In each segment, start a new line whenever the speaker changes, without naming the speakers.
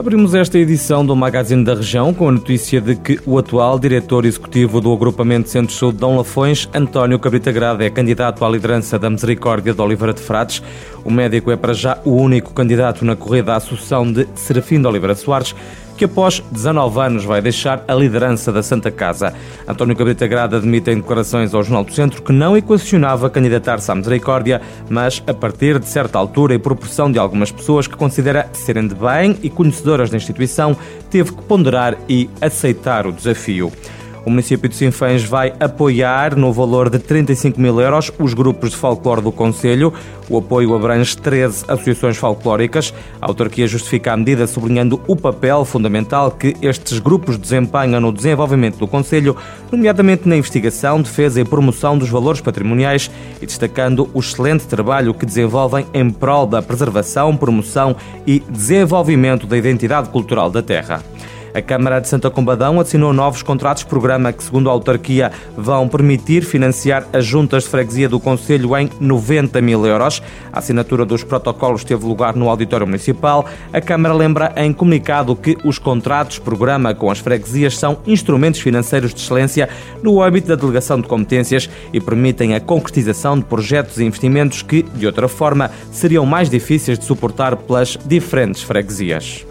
Abrimos esta edição do Magazine da Região com a notícia de que o atual diretor executivo do Agrupamento Centro-Sul de Dom Lafões, António Cabrita Grada, é candidato à liderança da Misericórdia de Oliveira de Frades. O médico é para já o único candidato na corrida à sucessão de Serafim de Oliveira Soares, que após 19 anos vai deixar a liderança da Santa Casa. António Cabrita Grada admite em declarações ao Jornal do Centro que não equacionava candidatar-se à misericórdia, mas a partir de certa altura e por pressão de algumas pessoas que considera serem de bem e conhecedoras da instituição, teve que ponderar e aceitar o desafio. O município de Sinfãs vai apoiar, no valor de 35 mil euros, os grupos de folclore do Conselho. O apoio abrange 13 associações folclóricas. A autarquia justifica a medida sublinhando o papel fundamental que estes grupos desempenham no desenvolvimento do Conselho, nomeadamente na investigação, defesa e promoção dos valores patrimoniais e destacando o excelente trabalho que desenvolvem em prol da preservação, promoção e desenvolvimento da identidade cultural da terra. A Câmara de Santa Combadão assinou novos contratos programa que, segundo a autarquia, vão permitir financiar as juntas de freguesia do Conselho em 90 mil euros. A assinatura dos protocolos teve lugar no Auditório Municipal. A Câmara lembra em comunicado que os contratos programa com as freguesias são instrumentos financeiros de excelência no âmbito da delegação de competências e permitem a concretização de projetos e investimentos que, de outra forma, seriam mais difíceis de suportar pelas diferentes freguesias.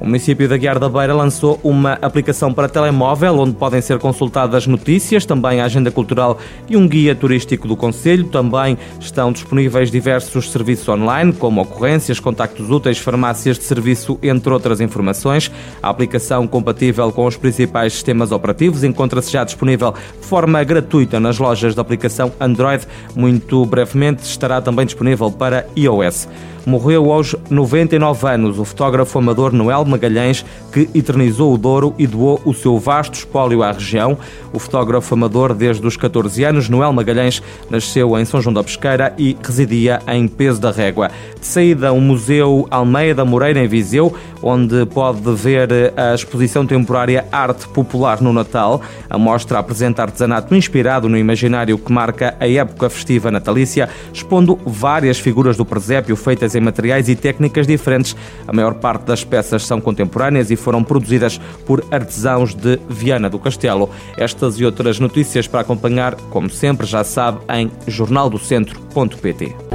O município da Guiar da Beira lançou uma aplicação para telemóvel onde podem ser consultadas notícias, também a agenda cultural e um guia turístico do Conselho. Também estão disponíveis diversos serviços online, como ocorrências, contactos úteis, farmácias de serviço, entre outras informações. A aplicação compatível com os principais sistemas operativos encontra-se já disponível de forma gratuita nas lojas de aplicação Android. Muito brevemente estará também disponível para iOS morreu aos 99 anos o fotógrafo amador Noel Magalhães, que eternizou o Douro e doou o seu vasto espólio à região. O fotógrafo amador, desde os 14 anos, Noel Magalhães, nasceu em São João da Pesqueira e residia em Peso da Régua. De saída, o Museu Almeida Moreira, em Viseu, onde pode ver a exposição temporária Arte Popular no Natal. A mostra apresenta artesanato inspirado no imaginário que marca a época festiva natalícia, expondo várias figuras do presépio feitas em materiais e técnicas diferentes. A maior parte das peças são contemporâneas e foram produzidas por artesãos de Viana do Castelo. Estas e outras notícias para acompanhar, como sempre, já sabe, em jornaldocentro.pt.